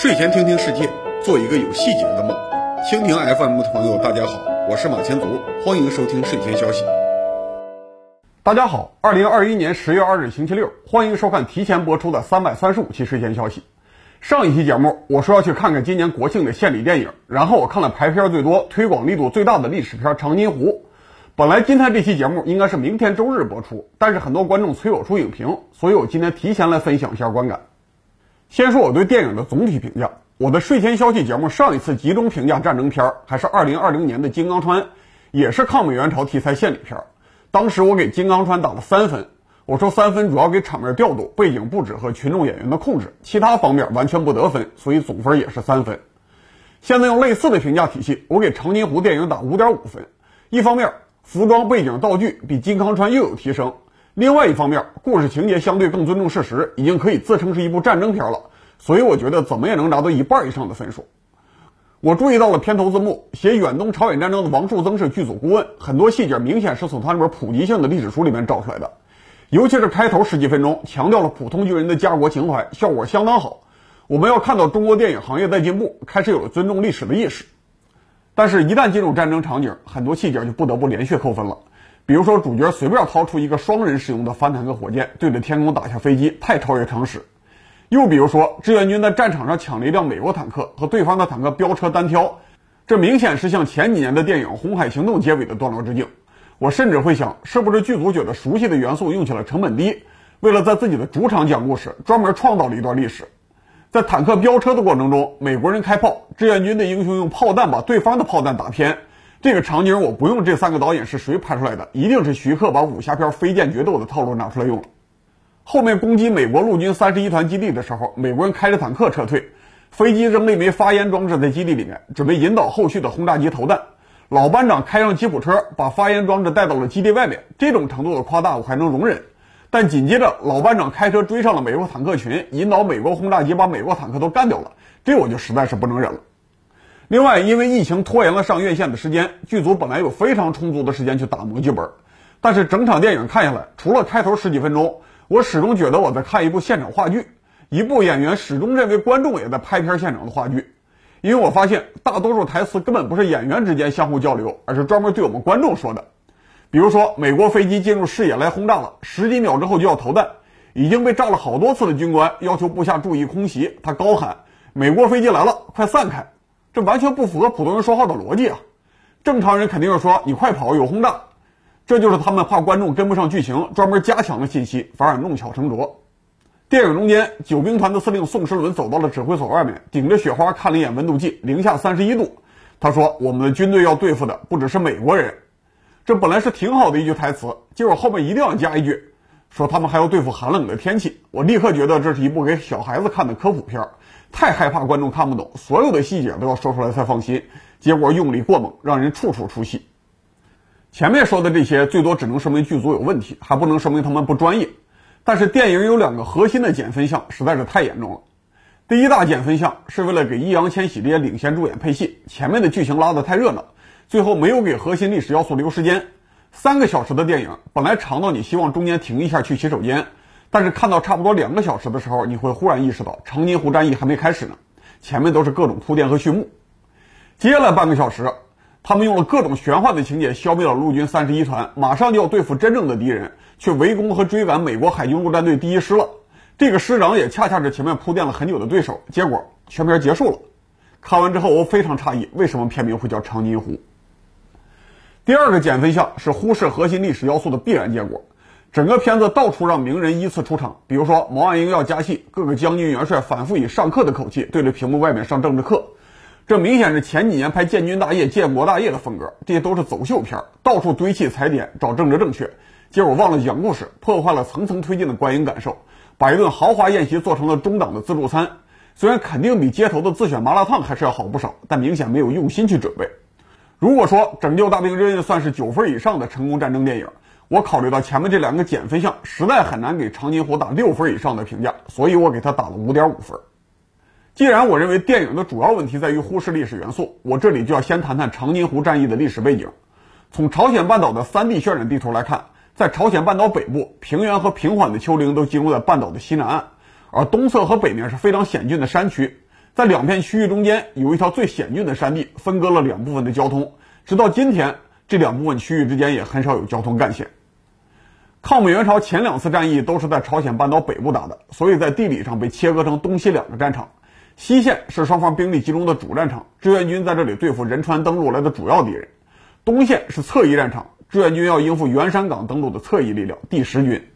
睡前听听世界，做一个有细节的梦。蜻蜓 FM 的朋友，大家好，我是马前卒，欢迎收听睡前消息。大家好，二零二一年十月二日星期六，欢迎收看提前播出的三百三十五期睡前消息。上一期节目我说要去看看今年国庆的献礼电影，然后我看了排片最多、推广力度最大的历史片《长津湖》。本来今天这期节目应该是明天周日播出，但是很多观众催我出影评，所以我今天提前来分享一下观感。先说我对电影的总体评价。我的睡前消息节目上一次集中评价战争片儿还是二零二零年的《金刚川》，也是抗美援朝题材献礼片儿。当时我给《金刚川》打了三分，我说三分主要给场面调度、背景布置和群众演员的控制，其他方面完全不得分，所以总分也是三分。现在用类似的评价体系，我给《长津湖》电影打五点五分。一方面，服装、背景、道具比《金刚川》又有提升。另外一方面，故事情节相对更尊重事实，已经可以自称是一部战争片了，所以我觉得怎么也能拿到一半以上的分数。我注意到了片头字幕，写远东朝鲜战争的王树增是剧组顾问，很多细节明显是从他那本普及性的历史书里面找出来的，尤其是开头十几分钟强调了普通军人的家国情怀，效果相当好。我们要看到中国电影行业在进步，开始有了尊重历史的意识。但是，一旦进入战争场景，很多细节就不得不连续扣分了。比如说，主角随便掏出一个双人使用的反坦克火箭，对着天空打下飞机，太超越常识。又比如说，志愿军在战场上抢了一辆美国坦克，和对方的坦克飙车单挑，这明显是向前几年的电影《红海行动》结尾的段落致敬。我甚至会想，是不是剧组觉得熟悉的元素用起来成本低，为了在自己的主场讲故事，专门创造了一段历史。在坦克飙车的过程中，美国人开炮，志愿军的英雄用炮弹把对方的炮弹打偏。这个场景我不用这三个导演是谁拍出来的，一定是徐克把武侠片飞剑决斗的套路拿出来用了。后面攻击美国陆军三十一团基地的时候，美国人开着坦克撤退，飞机扔了一枚发烟装置在基地里面，准备引导后续的轰炸机投弹。老班长开上吉普车，把发烟装置带到了基地外面。这种程度的夸大我还能容忍，但紧接着老班长开车追上了美国坦克群，引导美国轰炸机把美国坦克都干掉了，这我就实在是不能忍了。另外，因为疫情拖延了上院线的时间，剧组本来有非常充足的时间去打磨剧本，但是整场电影看下来，除了开头十几分钟，我始终觉得我在看一部现场话剧，一部演员始终认为观众也在拍片现场的话剧。因为我发现大多数台词根本不是演员之间相互交流，而是专门对我们观众说的。比如说，美国飞机进入视野来轰炸了，十几秒之后就要投弹，已经被炸了好多次的军官要求部下注意空袭，他高喊：“美国飞机来了，快散开！”这完全不符合普通人说话的逻辑啊！正常人肯定是说你快跑，有轰炸。这就是他们怕观众跟不上剧情，专门加强了信息，反而弄巧成拙。电影中间，九兵团的司令宋时轮走到了指挥所外面，顶着雪花看了一眼温度计，零下三十一度。他说：“我们的军队要对付的不只是美国人。”这本来是挺好的一句台词，结果后面一定要加一句，说他们还要对付寒冷的天气。我立刻觉得这是一部给小孩子看的科普片。太害怕观众看不懂，所有的细节都要说出来才放心，结果用力过猛，让人处处出戏。前面说的这些，最多只能说明剧组有问题，还不能说明他们不专业。但是电影有两个核心的减分项，实在是太严重了。第一大减分项是为了给易烊千玺这些领衔主演配戏，前面的剧情拉得太热闹，最后没有给核心历史要素留时间。三个小时的电影本来长到你希望中间停一下去洗手间。但是看到差不多两个小时的时候，你会忽然意识到长津湖战役还没开始呢，前面都是各种铺垫和序幕。接下来半个小时，他们用了各种玄幻的情节消灭了陆军三十一团，马上就要对付真正的敌人，去围攻和追赶美国海军陆战队第一师了。这个师长也恰恰是前面铺垫了很久的对手。结果全片结束了，看完之后我非常诧异，为什么片名会叫长津湖？第二个减分项是忽视核心历史要素的必然结果。整个片子到处让名人依次出场，比如说毛岸英要加戏，各个将军元帅反复以上课的口气对着屏幕外面上政治课，这明显是前几年拍建军大业、建国大业的风格，这些都是走秀片，到处堆砌踩点找政治正确，结果忘了讲故事，破坏了层层推进的观影感受，把一顿豪华宴席做成了中档的自助餐，虽然肯定比街头的自选麻辣烫还是要好不少，但明显没有用心去准备。如果说拯救大兵瑞恩算是九分以上的成功战争电影。我考虑到前面这两个减分项，实在很难给长津湖打六分以上的评价，所以我给他打了五点五分。既然我认为电影的主要问题在于忽视历史元素，我这里就要先谈谈长津湖战役的历史背景。从朝鲜半岛的三 D 渲染地图来看，在朝鲜半岛北部，平原和平缓的丘陵都集中在半岛的西南岸，而东侧和北面是非常险峻的山区。在两片区域中间有一条最险峻的山地，分割了两部分的交通。直到今天，这两部分区域之间也很少有交通干线。抗美援朝前两次战役都是在朝鲜半岛北部打的，所以在地理上被切割成东西两个战场。西线是双方兵力集中的主战场，志愿军在这里对付仁川登陆来的主要敌人；东线是侧翼战场，志愿军要应付元山港登陆的侧翼力量第十军。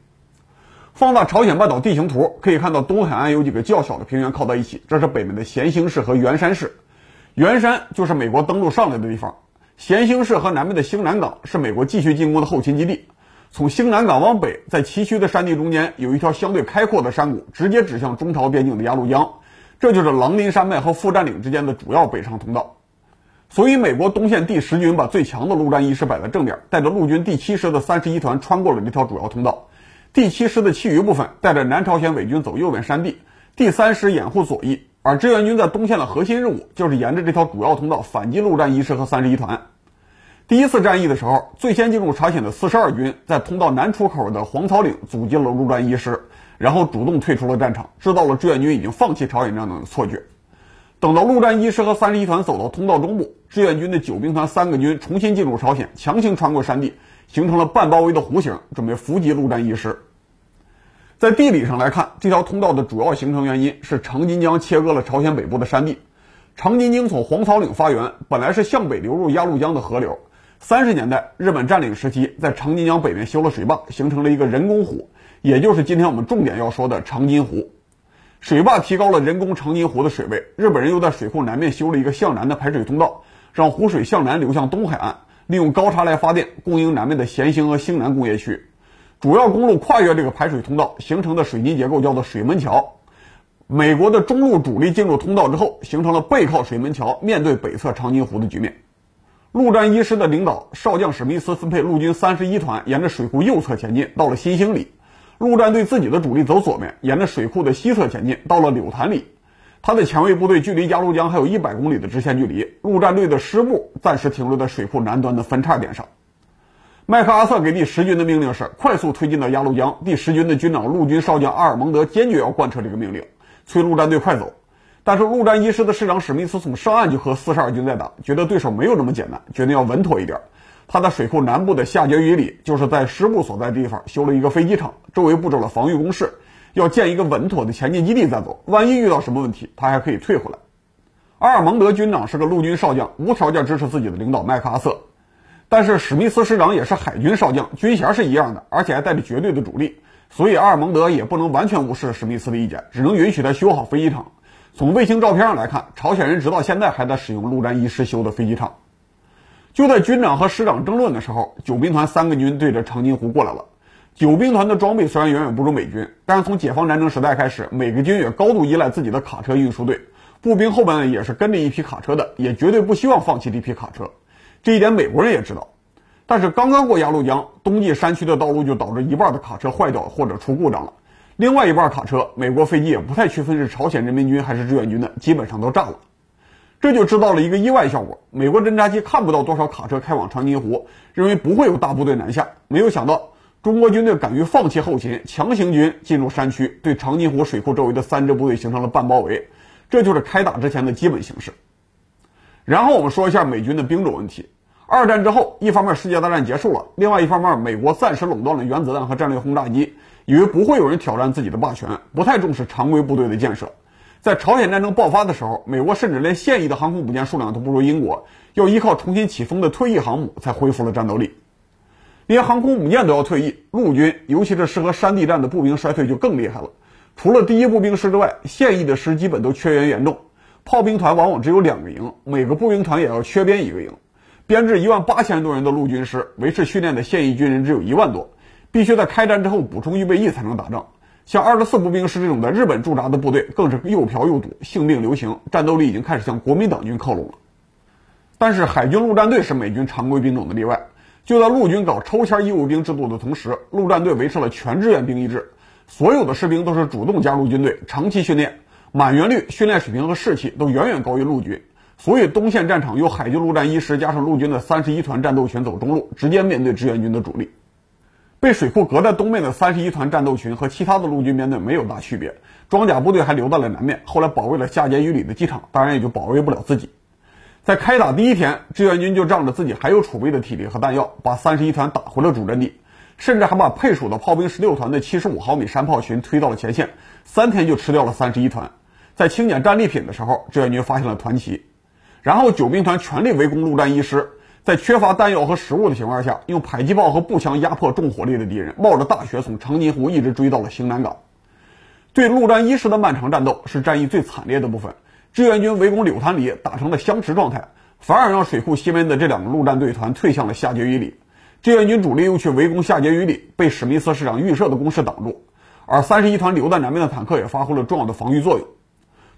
放大朝鲜半岛地形图，可以看到东海岸有几个较小的平原靠在一起，这是北面的咸兴市和元山市。元山就是美国登陆上来的地方，咸兴市和南面的兴南港是美国继续进攻的后勤基地。从兴南港往北，在崎岖的山地中间有一条相对开阔的山谷，直接指向中朝边境的鸭绿江。这就是狼林山脉和富占岭之间的主要北上通道，所以美国东线第十军把最强的陆战一师摆在正面，带着陆军第七师的三十一团穿过了这条主要通道。第七师的其余部分带着南朝鲜伪军走右边山地，第三师掩护左翼，而志愿军在东线的核心任务就是沿着这条主要通道反击陆战一师和三十一团。第一次战役的时候，最先进入朝鲜的四十二军在通道南出口的黄草岭阻击了陆战一师。然后主动退出了战场，制造了志愿军已经放弃朝鲜战争的错觉。等到陆战一师和三十一团走到通道中部，志愿军的九兵团三个军重新进入朝鲜，强行穿过山地，形成了半包围的弧形，准备伏击陆战一师。在地理上来看，这条通道的主要形成原因是长津江切割了朝鲜北部的山地。长津江从黄草岭发源，本来是向北流入鸭绿江的河流。三十年代，日本占领时期，在长津江北面修了水坝，形成了一个人工湖。也就是今天我们重点要说的长津湖，水坝提高了人工长津湖的水位。日本人又在水库南面修了一个向南的排水通道，让湖水向南流向东海岸，利用高差来发电，供应南面的咸兴和兴南工业区。主要公路跨越这个排水通道形成的水泥结构叫做水门桥。美国的中路主力进入通道之后，形成了背靠水门桥，面对北侧长津湖的局面。陆战一师的领导少将史密斯分配陆军三十一团沿着水库右侧前进，到了新兴里。陆战队自己的主力走左面，沿着水库的西侧前进，到了柳潭里。他的前卫部队距离鸭绿江还有一百公里的直线距离。陆战队的师部暂时停留在水库南端的分叉点上。麦克阿瑟给第十军的命令是快速推进到鸭绿江。第十军的军长陆军少将阿尔蒙德坚决要贯彻这个命令，催陆战队快走。但是陆战一师的师长史密斯从上岸就和四十二军在打，觉得对手没有这么简单，决定要稳妥一点。他在水库南部的下碣隅里，就是在师部所在地方修了一个飞机场，周围布置了防御工事，要建一个稳妥的前进基地再走。万一遇到什么问题，他还可以退回来。阿尔蒙德军长是个陆军少将，无条件支持自己的领导麦克阿瑟。但是史密斯师长也是海军少将，军衔是一样的，而且还带着绝对的主力，所以阿尔蒙德也不能完全无视史密斯的意见，只能允许他修好飞机场。从卫星照片上来看，朝鲜人直到现在还在使用陆战一师修的飞机场。就在军长和师长争论的时候，九兵团三个军对着长津湖过来了。九兵团的装备虽然远远不如美军，但是从解放战争时代开始，每个军也高度依赖自己的卡车运输队，步兵后边也是跟着一批卡车的，也绝对不希望放弃这批卡车。这一点美国人也知道。但是刚刚过鸭绿江，冬季山区的道路就导致一半的卡车坏掉或者出故障了，另外一半卡车，美国飞机也不太区分是朝鲜人民军还是志愿军的，基本上都炸了。这就制造了一个意外效果。美国侦察机看不到多少卡车开往长津湖，认为不会有大部队南下。没有想到，中国军队敢于放弃后勤，强行军进入山区，对长津湖水库周围的三支部队形成了半包围。这就是开打之前的基本形式。然后我们说一下美军的兵种问题。二战之后，一方面世界大战结束了，另外一方面美国暂时垄断了原子弹和战略轰炸机，以为不会有人挑战自己的霸权，不太重视常规部队的建设。在朝鲜战争爆发的时候，美国甚至连现役的航空母舰数量都不如英国，要依靠重新起风的退役航母才恢复了战斗力。连航空母舰都要退役，陆军尤其是适合山地战的步兵衰退就更厉害了。除了第一步兵师之外，现役的师基本都缺员严重，炮兵团往往只有两个营，每个步兵团也要缺编一个营。编制一万八千多人的陆军师，维持训练的现役军人只有一万多，必须在开战之后补充预备役才能打仗。像二十四步兵师这种在日本驻扎的部队，更是又嫖又赌，性病流行，战斗力已经开始向国民党军靠拢了。但是海军陆战队是美军常规兵种的例外。就在陆军搞抽签义务兵制度的同时，陆战队维持了全志愿兵役制，所有的士兵都是主动加入军队，长期训练，满员率、训练水平和士气都远远高于陆军。所以东线战场由海军陆战一师加上陆军的三十一团战斗群走中路，直接面对志愿军的主力。被水库隔在东面的三十一团战斗群和其他的陆军编队没有大区别，装甲部队还留在了南面，后来保卫了下碣隅里的机场，当然也就保卫不了自己。在开打第一天，志愿军就仗着自己还有储备的体力和弹药，把三十一团打回了主阵地，甚至还把配属的炮兵十六团的七十五毫米山炮群推到了前线，三天就吃掉了三十一团。在清点战利品的时候，志愿军发现了团旗，然后九兵团全力围攻陆战一师，在缺乏弹药和食物的情况下，用迫击炮和步枪压迫重火力的敌人，冒着大雪从长津湖一直追到了兴南港。对陆战一师的漫长战斗是战役最惨烈的部分。志愿军围攻柳潭里打成了相持状态，反而让水库西边的这两个陆战队团退向了下碣隅里。志愿军主力又去围攻下碣隅里，被史密斯师长预设的攻势挡住。而三十一团留在南面的坦克也发挥了重要的防御作用。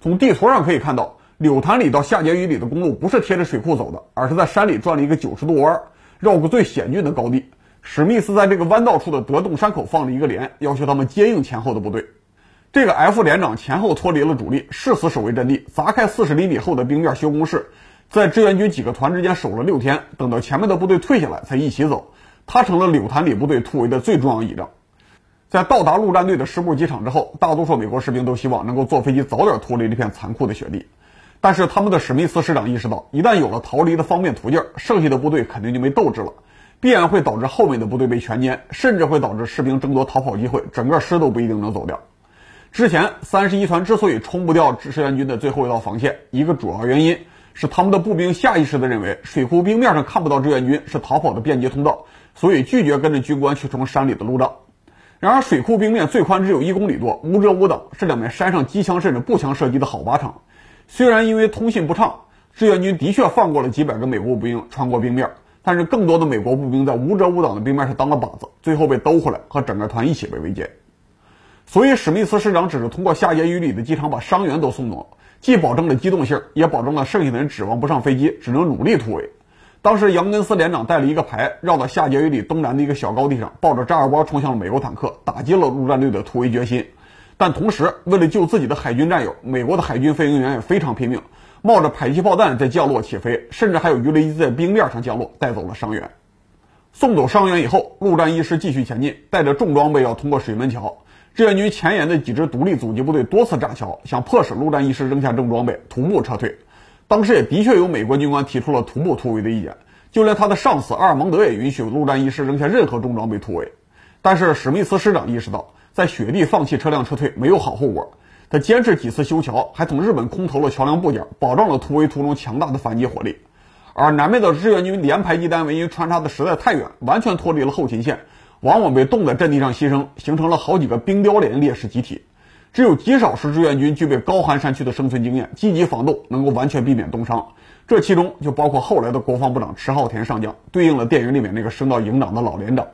从地图上可以看到，柳潭里到下碣隅里的公路不是贴着水库走的，而是在山里转了一个九十度弯，绕过最险峻的高地。史密斯在这个弯道处的德洞山口放了一个连，要求他们接应前后的部队。这个 F 连长前后脱离了主力，誓死守卫阵地，砸开四十厘米厚的冰面修工事，在志愿军几个团之间守了六天，等到前面的部队退下来才一起走。他成了柳潭里部队突围的最重要倚仗。在到达陆战队的师部机场之后，大多数美国士兵都希望能够坐飞机早点脱离这片残酷的雪地，但是他们的史密斯师长意识到，一旦有了逃离的方便途径，剩下的部队肯定就没斗志了，必然会导致后面的部队被全歼，甚至会导致士兵争夺逃跑机会，整个师都不一定能走掉。之前三十一团之所以冲不掉志愿军的最后一道防线，一个主要原因是他们的步兵下意识地认为水库冰面上看不到志愿军是逃跑的便捷通道，所以拒绝跟着军官去冲山里的路障。然而水库冰面最宽只有一公里多，无遮无挡，是两面山上机枪甚至步枪射击的好靶场。虽然因为通信不畅，志愿军的确放过了几百个美国步兵穿过冰面，但是更多的美国步兵在无遮无挡的冰面上当了靶子，最后被兜回来，和整个团一起被围歼。所以，史密斯师长只是通过下碣隅里的机场把伤员都送走，既保证了机动性，也保证了剩下的人指望不上飞机，只能努力突围。当时，杨根思连长带了一个排，绕到下碣隅里东南的一个小高地上，抱着炸药包冲向了美国坦克，打击了陆战队的突围决心。但同时，为了救自己的海军战友，美国的海军飞行员也非常拼命，冒着迫击炮弹在降落起飞，甚至还有鱼雷机在冰面上降落，带走了伤员。送走伤员以后，陆战一师继续前进，带着重装备要通过水门桥。志愿军前沿的几支独立阻击部队多次炸桥，想迫使陆战一师扔下重装备，徒步撤退。当时也的确有美国军官提出了徒步突围的意见，就连他的上司阿尔蒙德也允许陆战一师扔下任何重装备突围。但是史密斯师长意识到，在雪地放弃车辆撤退没有好后果。他坚持几次修桥，还从日本空投了桥梁部件，保障了突围途中强大的反击火力。而南面的志愿军连排机单位因穿插的实在太远，完全脱离了后勤线。往往被冻在阵地上牺牲，形成了好几个冰雕连烈士集体。只有极少数志愿军具备高寒山区的生存经验，积极防冻，能够完全避免冻伤。这其中就包括后来的国防部长迟浩田上将，对应了电影里面那个升到营长的老连长。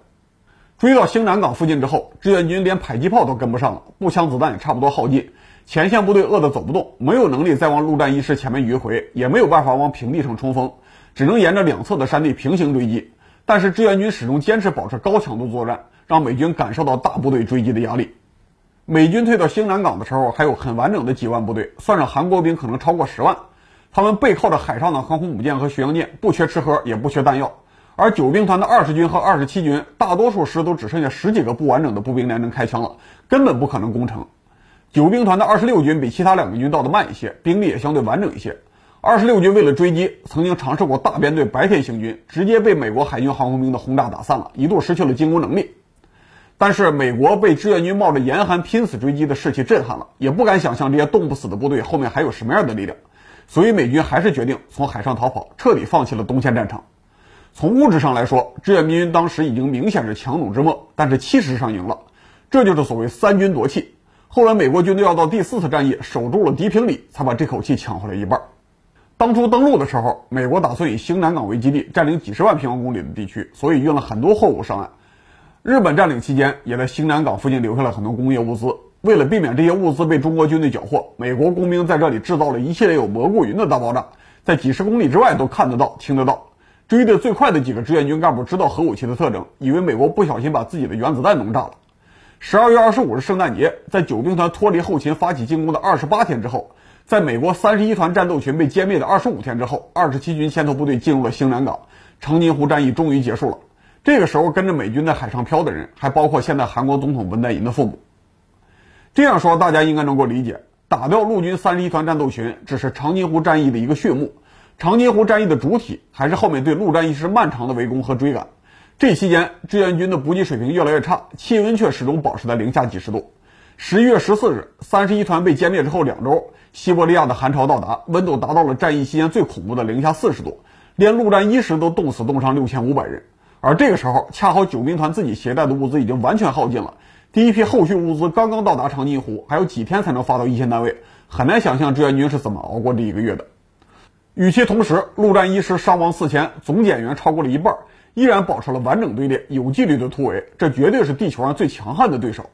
追到兴南港附近之后，志愿军连迫击炮都跟不上了，步枪子弹也差不多耗尽，前线部队饿得走不动，没有能力再往陆战一师前面迂回，也没有办法往平地上冲锋，只能沿着两侧的山地平行追击。但是志愿军始终坚持保持高强度作战，让美军感受到大部队追击的压力。美军退到兴南港的时候，还有很完整的几万部队，算上韩国兵可能超过十万。他们背靠着海上的航空母舰和巡洋舰，不缺吃喝，也不缺弹药。而九兵团的二十军和二十七军，大多数师都只剩下十几个不完整的步兵连能开枪了，根本不可能攻城。九兵团的二十六军比其他两个军到的慢一些，兵力也相对完整一些。二十六军为了追击，曾经尝试过大编队白天行军，直接被美国海军航空兵的轰炸打散了，一度失去了进攻能力。但是美国被志愿军冒着严寒拼死追击的士气震撼了，也不敢想象这些冻不死的部队后面还有什么样的力量，所以美军还是决定从海上逃跑，彻底放弃了东线战场。从物质上来说，志愿军当时已经明显是强弩之末，但是气势上赢了，这就是所谓三军夺气。后来美国军队要到第四次战役，守住了迪平里，才把这口气抢回来一半。当初登陆的时候，美国打算以兴南港为基地，占领几十万平方公里的地区，所以运了很多货物上岸。日本占领期间，也在兴南港附近留下了很多工业物资。为了避免这些物资被中国军队缴获，美国工兵在这里制造了一系列有蘑菇云的大爆炸，在几十公里之外都看得到、听得到。追得最快的几个志愿军干部知道核武器的特征，以为美国不小心把自己的原子弹弄炸了。十二月二十五日圣诞节，在九兵团脱离后勤发起进攻的二十八天之后。在美国三十一团战斗群被歼灭的二十五天之后，二十七军先头部队进入了兴南港，长津湖战役终于结束了。这个时候跟着美军在海上漂的人，还包括现在韩国总统文在寅的父母。这样说大家应该能够理解，打掉陆军三十一团战斗群只是长津湖战役的一个序幕，长津湖战役的主体还是后面对陆战一师漫长的围攻和追赶。这期间，志愿军的补给水平越来越差，气温却始终保持在零下几十度。十一月十四日，三十一团被歼灭之后两周，西伯利亚的寒潮到达，温度达到了战役期间最恐怖的零下四十度，连陆战一师都冻死冻伤六千五百人。而这个时候，恰好九兵团自己携带的物资已经完全耗尽了。第一批后续物资刚刚到达长津湖，还有几天才能发到一线单位，很难想象志愿军是怎么熬过这一个月的。与其同时，陆战一师伤亡四千，总减员超过了一半，依然保持了完整队列、有纪律的突围，这绝对是地球上最强悍的对手。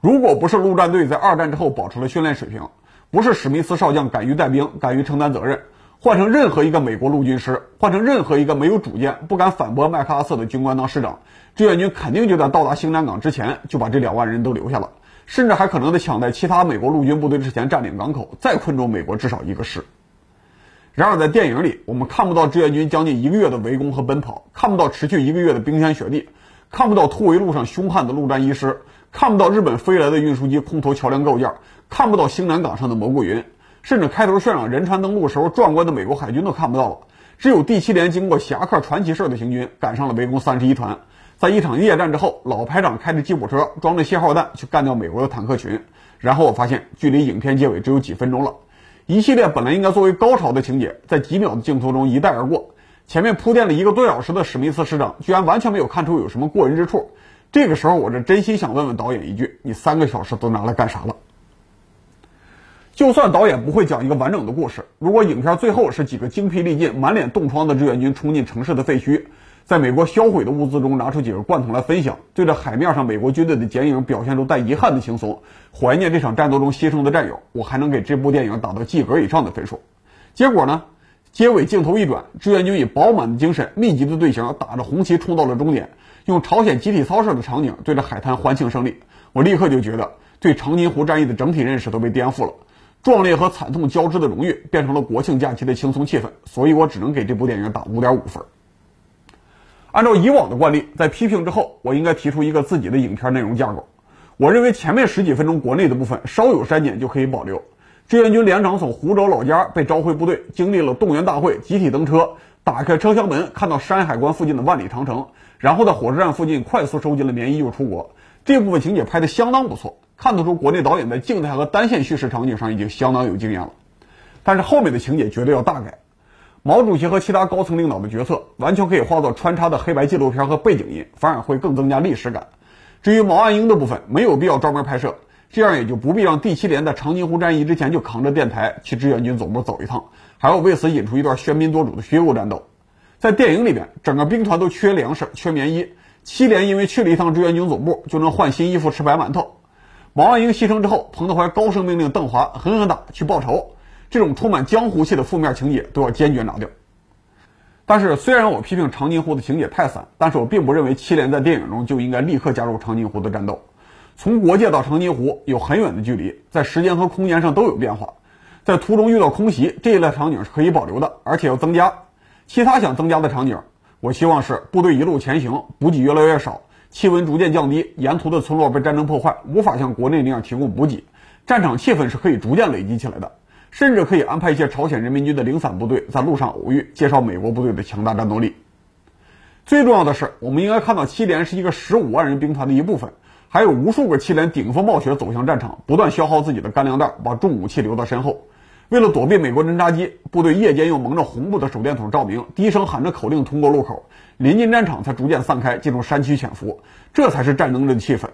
如果不是陆战队在二战之后保持了训练水平，不是史密斯少将敢于带兵、敢于承担责任，换成任何一个美国陆军师，换成任何一个没有主见、不敢反驳麦克阿瑟的军官当师长。志愿军肯定就在到达兴南港之前就把这两万人都留下了，甚至还可能在抢在其他美国陆军部队之前占领港口，再困住美国至少一个师。然而在电影里，我们看不到志愿军将近一个月的围攻和奔跑，看不到持续一个月的冰天雪地，看不到突围路上凶悍的陆战一师，看不到日本飞来的运输机空投桥梁构件，看不到兴南港上的蘑菇云，甚至开头渲染仁川登陆时候壮观的美国海军都看不到了。只有第七连经过侠客传奇式的行军，赶上了围攻三十一团。在一场夜战之后，老排长开着吉普车，装着信号弹去干掉美国的坦克群。然后我发现，距离影片结尾只有几分钟了。一系列本来应该作为高潮的情节，在几秒的镜头中一带而过。前面铺垫了一个多小时的史密斯师长，居然完全没有看出有什么过人之处。这个时候，我这真心想问问导演一句：你三个小时都拿来干啥了？就算导演不会讲一个完整的故事，如果影片最后是几个精疲力尽、满脸冻疮的志愿军冲进城市的废墟。在美国销毁的物资中拿出几个罐头来分享，对着海面上美国军队的剪影表现出带遗憾的轻松，怀念这场战斗中牺牲的战友，我还能给这部电影打到及格以上的分数。结果呢？结尾镜头一转，志愿军以饱满的精神、密集的队形，打着红旗冲到了终点，用朝鲜集体操式的场景对着海滩欢庆胜利。我立刻就觉得对长津湖战役的整体认识都被颠覆了，壮烈和惨痛交织的荣誉变成了国庆假期的轻松气氛，所以我只能给这部电影打五点五分。按照以往的惯例，在批评之后，我应该提出一个自己的影片内容架构。我认为前面十几分钟国内的部分稍有删减就可以保留。志愿军连长从湖州老家被召回部队，经历了动员大会，集体登车，打开车厢门，看到山海关附近的万里长城，然后在火车站附近快速收集了棉衣就出国。这部分情节拍得相当不错，看得出国内导演在静态和单线叙事场景上已经相当有经验了。但是后面的情节绝对要大改。毛主席和其他高层领导的决策，完全可以化作穿插的黑白纪录片和背景音，反而会更增加历史感。至于毛岸英的部分，没有必要专门拍摄，这样也就不必让第七连在长津湖战役之前就扛着电台去志愿军总部走一趟，还要为此引出一段喧宾夺主的虚构战斗。在电影里边，整个兵团都缺粮食、缺棉衣，七连因为去了一趟志愿军总部，就能换新衣服、吃白馒头。毛岸英牺牲之后，彭德怀高声命令邓华狠狠打，去报仇。这种充满江湖气的负面情节都要坚决拿掉。但是，虽然我批评长津湖的情节太散，但是我并不认为七连在电影中就应该立刻加入长津湖的战斗。从国界到长津湖有很远的距离，在时间和空间上都有变化。在途中遇到空袭这一类场景是可以保留的，而且要增加。其他想增加的场景，我希望是部队一路前行，补给越来越少，气温逐渐降低，沿途的村落被战争破坏，无法像国内那样提供补给，战场气氛是可以逐渐累积起来的。甚至可以安排一些朝鲜人民军的零散部队在路上偶遇，介绍美国部队的强大战斗力。最重要的是，我们应该看到七连是一个十五万人兵团的一部分，还有无数个七连顶风冒雪走向战场，不断消耗自己的干粮袋，把重武器留到身后。为了躲避美国侦察机，部队夜间用蒙着红布的手电筒照明，低声喊着口令通过路口，临近战场才逐渐散开，进入山区潜伏。这才是战争的气氛。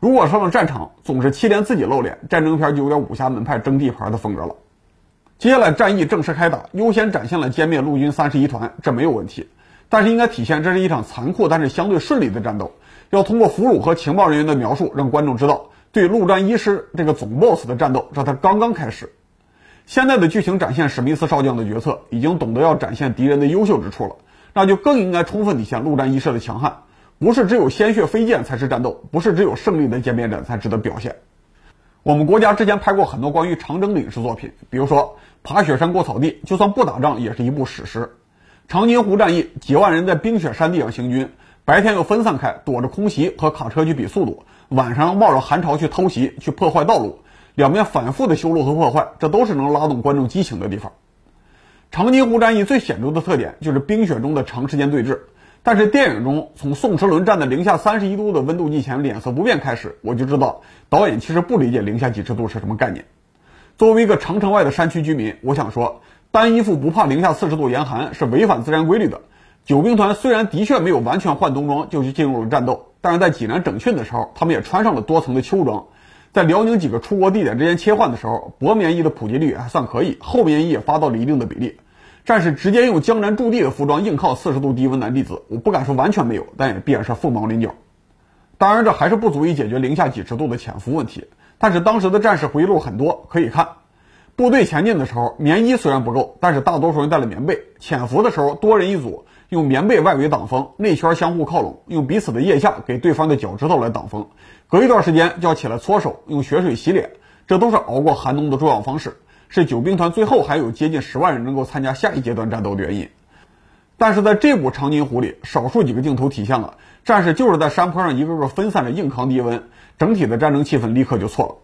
如果上了战场总是七连自己露脸，战争片就有点武侠门派争地盘的风格了。接下来战役正式开打，优先展现了歼灭陆军三十一团，这没有问题。但是应该体现这是一场残酷但是相对顺利的战斗。要通过俘虏和情报人员的描述，让观众知道，对陆战一师这个总 boss 的战斗，这才刚刚开始。现在的剧情展现史密斯少将的决策，已经懂得要展现敌人的优秀之处了，那就更应该充分体现陆战一师的强悍。不是只有鲜血飞溅才是战斗，不是只有胜利的歼灭战才值得表现。我们国家之前拍过很多关于长征的影视作品，比如说爬雪山过草地，就算不打仗也是一部史诗。长津湖战役，几万人在冰雪山地上行军，白天又分散开，躲着空袭和卡车去比速度，晚上冒着寒潮去偷袭、去破坏道路，两边反复的修路和破坏，这都是能拉动观众激情的地方。长津湖战役最显著的特点就是冰雪中的长时间对峙。但是电影中从宋时轮站在零下三十一度的温度计前脸色不变开始，我就知道导演其实不理解零下几十度是什么概念。作为一个长城外的山区居民，我想说，单衣服不怕零下四十度严寒是违反自然规律的。九兵团虽然的确没有完全换冬装就去进入了战斗，但是在济南整训的时候，他们也穿上了多层的秋装。在辽宁几个出国地点之间切换的时候，薄棉衣的普及率还算可以，厚棉衣也发到了一定的比例。战士直接用江南驻地的服装硬靠四十度低温南弟子，我不敢说完全没有，但也必然是凤毛麟角。当然，这还是不足以解决零下几十度的潜伏问题。但是当时的战士回忆录很多，可以看。部队前进的时候，棉衣虽然不够，但是大多数人带了棉被。潜伏的时候，多人一组，用棉被外围挡风，内圈相互靠拢，用彼此的腋下给对方的脚趾头来挡风。隔一段时间就要起来搓手，用血水洗脸，这都是熬过寒冬的重要方式。是九兵团最后还有接近十万人能够参加下一阶段战斗的原因，但是在这部《长津湖》里，少数几个镜头体现了战士就是在山坡上一个个分散着硬扛低温，整体的战争气氛立刻就错了。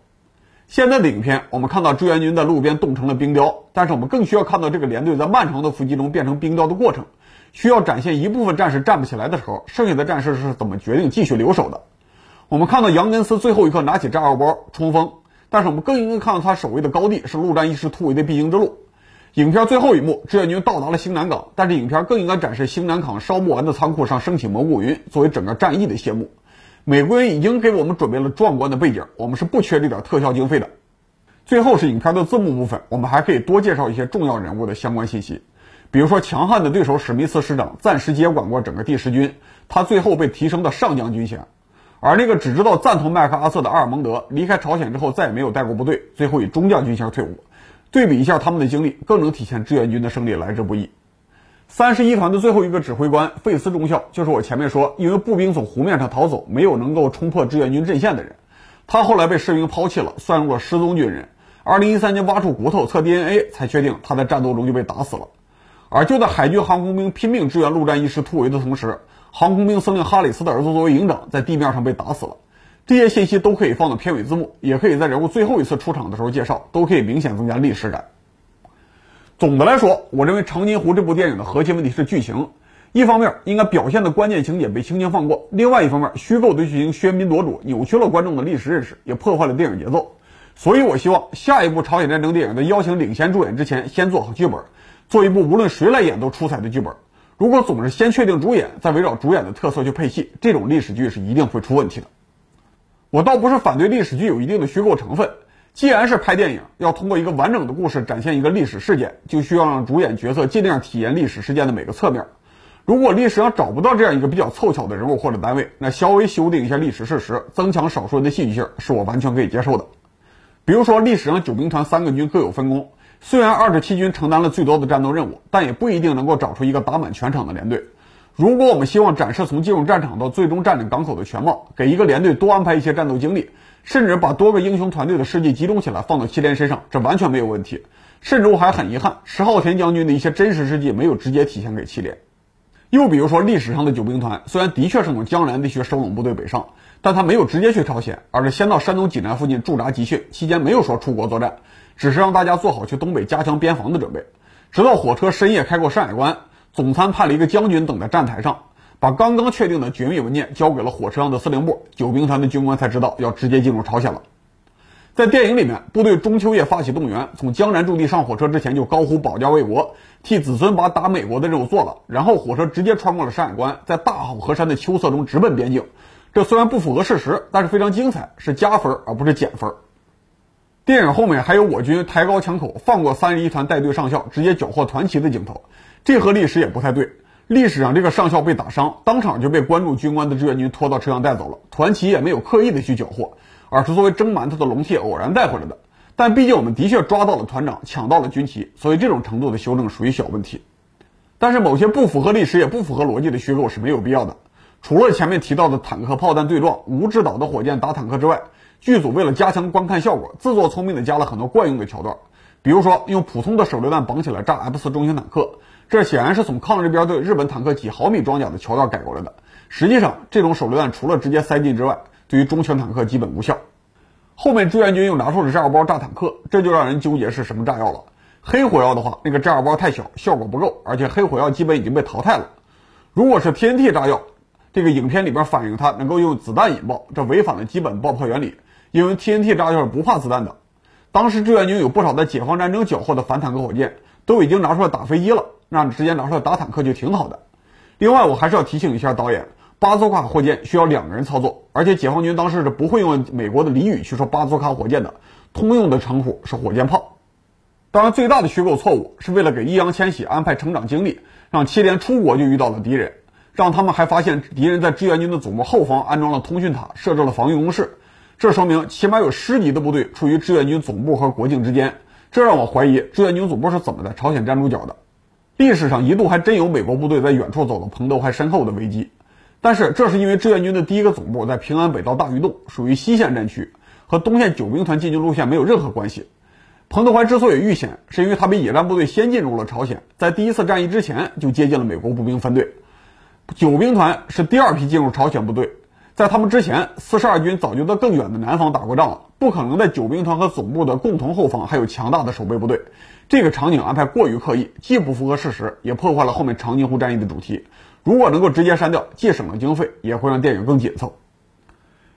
现在的影片，我们看到志愿军在路边冻成了冰雕，但是我们更需要看到这个连队在漫长的伏击中变成冰雕的过程，需要展现一部分战士站不起来的时候，剩下的战士是怎么决定继续留守的。我们看到杨根思最后一刻拿起炸药包冲锋。但是我们更应该看到他守卫的高地是陆战一师突围的必经之路。影片最后一幕，志愿军到达了兴南港，但是影片更应该展示兴南港烧不完的仓库上升起蘑菇云，作为整个战役的谢幕。美国人已经给我们准备了壮观的背景，我们是不缺这点特效经费的。最后是影片的字幕部分，我们还可以多介绍一些重要人物的相关信息，比如说强悍的对手史密斯师长暂时接管过整个第十军，他最后被提升到上将军衔。而那个只知道赞同麦克阿瑟的阿尔蒙德离开朝鲜之后，再也没有带过部队，最后以中将军衔退伍。对比一下他们的经历，更能体现志愿军的胜利来之不易。三十一团的最后一个指挥官费斯中校，就是我前面说因为步兵从湖面上逃走，没有能够冲破志愿军阵线的人。他后来被士兵抛弃了，算入了失踪军人。二零一三年挖出骨头测 DNA，才确定他在战斗中就被打死了。而就在海军航空兵拼命支援陆战一师突围的同时，航空兵司令哈里斯的儿子作为营长，在地面上被打死了。这些信息都可以放到片尾字幕，也可以在人物最后一次出场的时候介绍，都可以明显增加历史感。总的来说，我认为《长津湖》这部电影的核心问题是剧情。一方面，应该表现的关键情节被轻轻放过；另外一方面，虚构的剧情喧宾夺主，扭曲了观众的历史认识，也破坏了电影节奏。所以我希望下一部朝鲜战争电影在邀请领衔主演之前，先做好剧本，做一部无论谁来演都出彩的剧本。如果总是先确定主演，再围绕主演的特色去配戏，这种历史剧是一定会出问题的。我倒不是反对历史剧有一定的虚构成分，既然是拍电影，要通过一个完整的故事展现一个历史事件，就需要让主演角色尽量体验历史事件的每个侧面。如果历史上找不到这样一个比较凑巧的人物或者单位，那稍微修订一下历史事实，增强少数人的戏剧性，是我完全可以接受的。比如说，历史上九兵团三个军各有分工。虽然二十七军承担了最多的战斗任务，但也不一定能够找出一个打满全场的连队。如果我们希望展示从进入战场到最终占领港口的全貌，给一个连队多安排一些战斗经历，甚至把多个英雄团队的事迹集中起来放到七连身上，这完全没有问题。甚至我还很遗憾，石浩田将军的一些真实事迹没有直接体现给七连。又比如说，历史上的九兵团虽然的确是从江南地区收拢部队北上，但他没有直接去朝鲜，而是先到山东济南附近驻扎集训，期间没有说出国作战。只是让大家做好去东北加强边防的准备，直到火车深夜开过山海关，总参派了一个将军等在站台上，把刚刚确定的绝密文件交给了火车上的司令部，九兵团的军官才知道要直接进入朝鲜了。在电影里面，部队中秋夜发起动员，从江南驻地上火车之前就高呼保家卫国，替子孙把打美国的任务做了，然后火车直接穿过了山海关，在大好河山的秋色中直奔边境。这虽然不符合事实，但是非常精彩，是加分而不是减分。电影后面还有我军抬高枪口放过三十一团带队上校，直接缴获团旗的镜头，这和历史也不太对。历史上这个上校被打伤，当场就被关注军官的志愿军拖到车上带走了，团旗也没有刻意的去缴获，而是作为蒸馒头的笼屉偶然带回来的。但毕竟我们的确抓到了团长，抢到了军旗，所以这种程度的修正属于小问题。但是某些不符合历史也不符合逻辑的虚构是没有必要的。除了前面提到的坦克炮弹对撞、无制导的火箭打坦克之外，剧组为了加强观看效果，自作聪明的加了很多惯用的桥段，比如说用普通的手榴弹绑起来炸 F 四中型坦克，这显然是从抗日边对日本坦克几毫米装甲的桥段改过来的。实际上，这种手榴弹除了直接塞进之外，对于中型坦克基本无效。后面志愿军又拿出了炸药包炸坦克，这就让人纠结是什么炸药了。黑火药的话，那个炸药包太小，效果不够，而且黑火药基本已经被淘汰了。如果是 TNT 炸药，这个影片里边反映它能够用子弹引爆，这违反了基本爆破原理，因为 TNT 炸药是不怕子弹的。当时志愿军有不少在解放战争缴获的反坦克火箭，都已经拿出来打飞机了，那直接拿出来打坦克就挺好的。另外，我还是要提醒一下导演，巴祖卡火箭需要两个人操作，而且解放军当时是不会用美国的俚语去说巴祖卡火箭的，通用的称呼是火箭炮。当然，最大的虚构错误是为了给易烊千玺安排成长经历，让七连出国就遇到了敌人。让他们还发现敌人在志愿军的总部后方安装了通讯塔，设置了防御工事。这说明起码有师级的部队处于志愿军总部和国境之间。这让我怀疑志愿军总部是怎么在朝鲜站住脚的。历史上一度还真有美国部队在远处走了彭德怀身后的危机，但是这是因为志愿军的第一个总部在平安北道大峪洞，属于西线战区，和东线九兵团进军路线没有任何关系。彭德怀之所以遇险，是因为他比野战部队先进入了朝鲜，在第一次战役之前就接近了美国步兵分队。九兵团是第二批进入朝鲜部队，在他们之前，四十二军早就在更远的南方打过仗了，不可能在九兵团和总部的共同后方还有强大的守备部队。这个场景安排过于刻意，既不符合事实，也破坏了后面长津湖战役的主题。如果能够直接删掉，既省了经费，也会让电影更紧凑。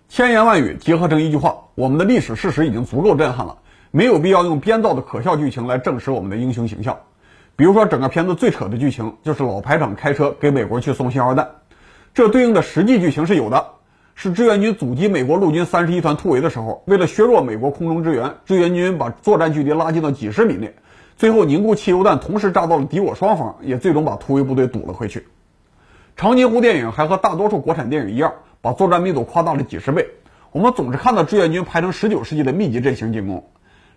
千言万语结合成一句话：我们的历史事实已经足够震撼了，没有必要用编造的可笑剧情来证实我们的英雄形象。比如说，整个片子最扯的剧情就是老排长开车给美国去送信号弹，这对应的实际剧情是有的，是志愿军阻击美国陆军三十一团突围的时候，为了削弱美国空中支援，志愿军把作战距离拉近到几十米内，最后凝固汽油弹同时炸到了敌我双方，也最终把突围部队堵了回去。长津湖电影还和大多数国产电影一样，把作战密度夸大了几十倍，我们总是看到志愿军排成十九世纪的密集阵型进攻。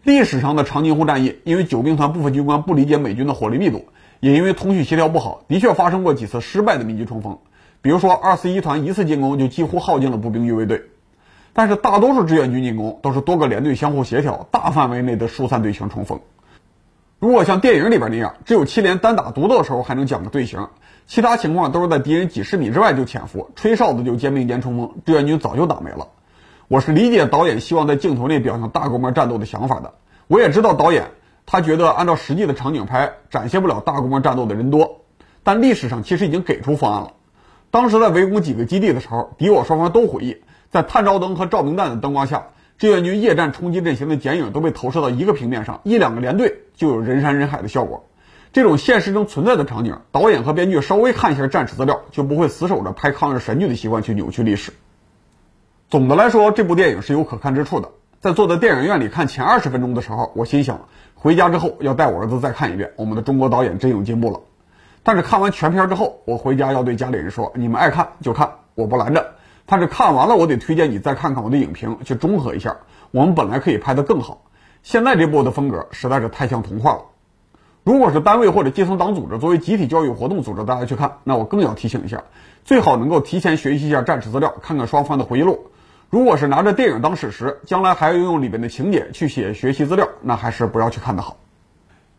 历史上的长津湖战役，因为九兵团部分军官不理解美军的火力密度，也因为通讯协调不好，的确发生过几次失败的密集冲锋。比如说，二四一团一次进攻就几乎耗尽了步兵预备队。但是大多数志愿军进攻都是多个连队相互协调，大范围内的疏散队形冲锋。如果像电影里边那样，只有七连单打独斗的时候还能讲个队形，其他情况都是在敌人几十米之外就潜伏，吹哨子就肩并肩冲锋，志愿军早就打没了。我是理解导演希望在镜头内表现大规模战斗的想法的。我也知道导演他觉得按照实际的场景拍展现不了大规模战斗的人多，但历史上其实已经给出方案了。当时在围攻几个基地的时候，敌我双方都回忆，在探照灯和照明弹的灯光下，志愿军夜战冲击阵型的剪影都被投射到一个平面上，一两个连队就有人山人海的效果。这种现实中存在的场景，导演和编剧稍微看一下战史资料，就不会死守着拍抗日神剧的习惯去扭曲历史。总的来说，这部电影是有可看之处的。在坐在电影院里看前二十分钟的时候，我心想，回家之后要带我儿子再看一遍。我们的中国导演真有进步了。但是看完全片之后，我回家要对家里人说：你们爱看就看，我不拦着。但是看完了，我得推荐你再看看我的影评，去中和一下。我们本来可以拍得更好，现在这部的风格实在是太像童话了。如果是单位或者基层党组织作为集体教育活动组织大家去看，那我更要提醒一下，最好能够提前学习一下战史资料，看看双方的回忆录。如果是拿着电影当史实，将来还要用里面的情节去写学习资料，那还是不要去看的好。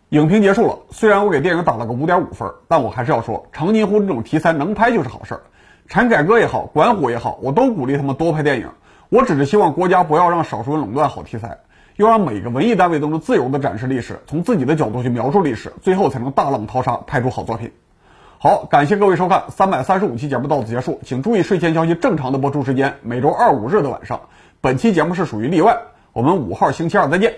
影评结束了，虽然我给电影打了个五点五分，但我还是要说，长津湖这种题材能拍就是好事儿。产改革也好，管虎也好，我都鼓励他们多拍电影。我只是希望国家不要让少数人垄断好题材，要让每个文艺单位都能自由地展示历史，从自己的角度去描述历史，最后才能大浪淘沙，拍出好作品。好，感谢各位收看三百三十五期节目到此结束，请注意睡前消息正常的播出时间，每周二五日的晚上。本期节目是属于例外，我们五号星期二再见。